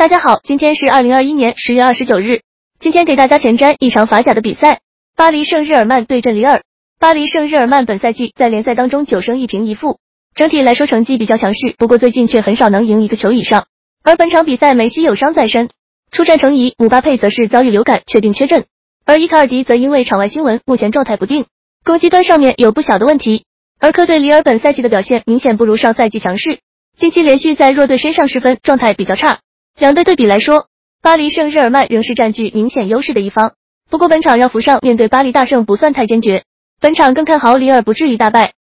大家好，今天是二零二一年十月二十九日。今天给大家前瞻一场法甲的比赛，巴黎圣日耳曼对阵里尔。巴黎圣日耳曼本赛季在联赛当中九胜一平一负，整体来说成绩比较强势，不过最近却很少能赢一个球以上。而本场比赛梅西有伤在身，出战成疑，姆巴佩则是遭遇流感确定缺阵，而伊卡尔迪则因为场外新闻目前状态不定，攻击端上面有不小的问题。而客队里尔本赛季的表现明显不如上赛季强势，近期连续在弱队身上失分，状态比较差。两队对比来说，巴黎圣日耳曼仍是占据明显优势的一方。不过本场让福上面对巴黎大胜不算太坚决，本场更看好里尔不至于大败。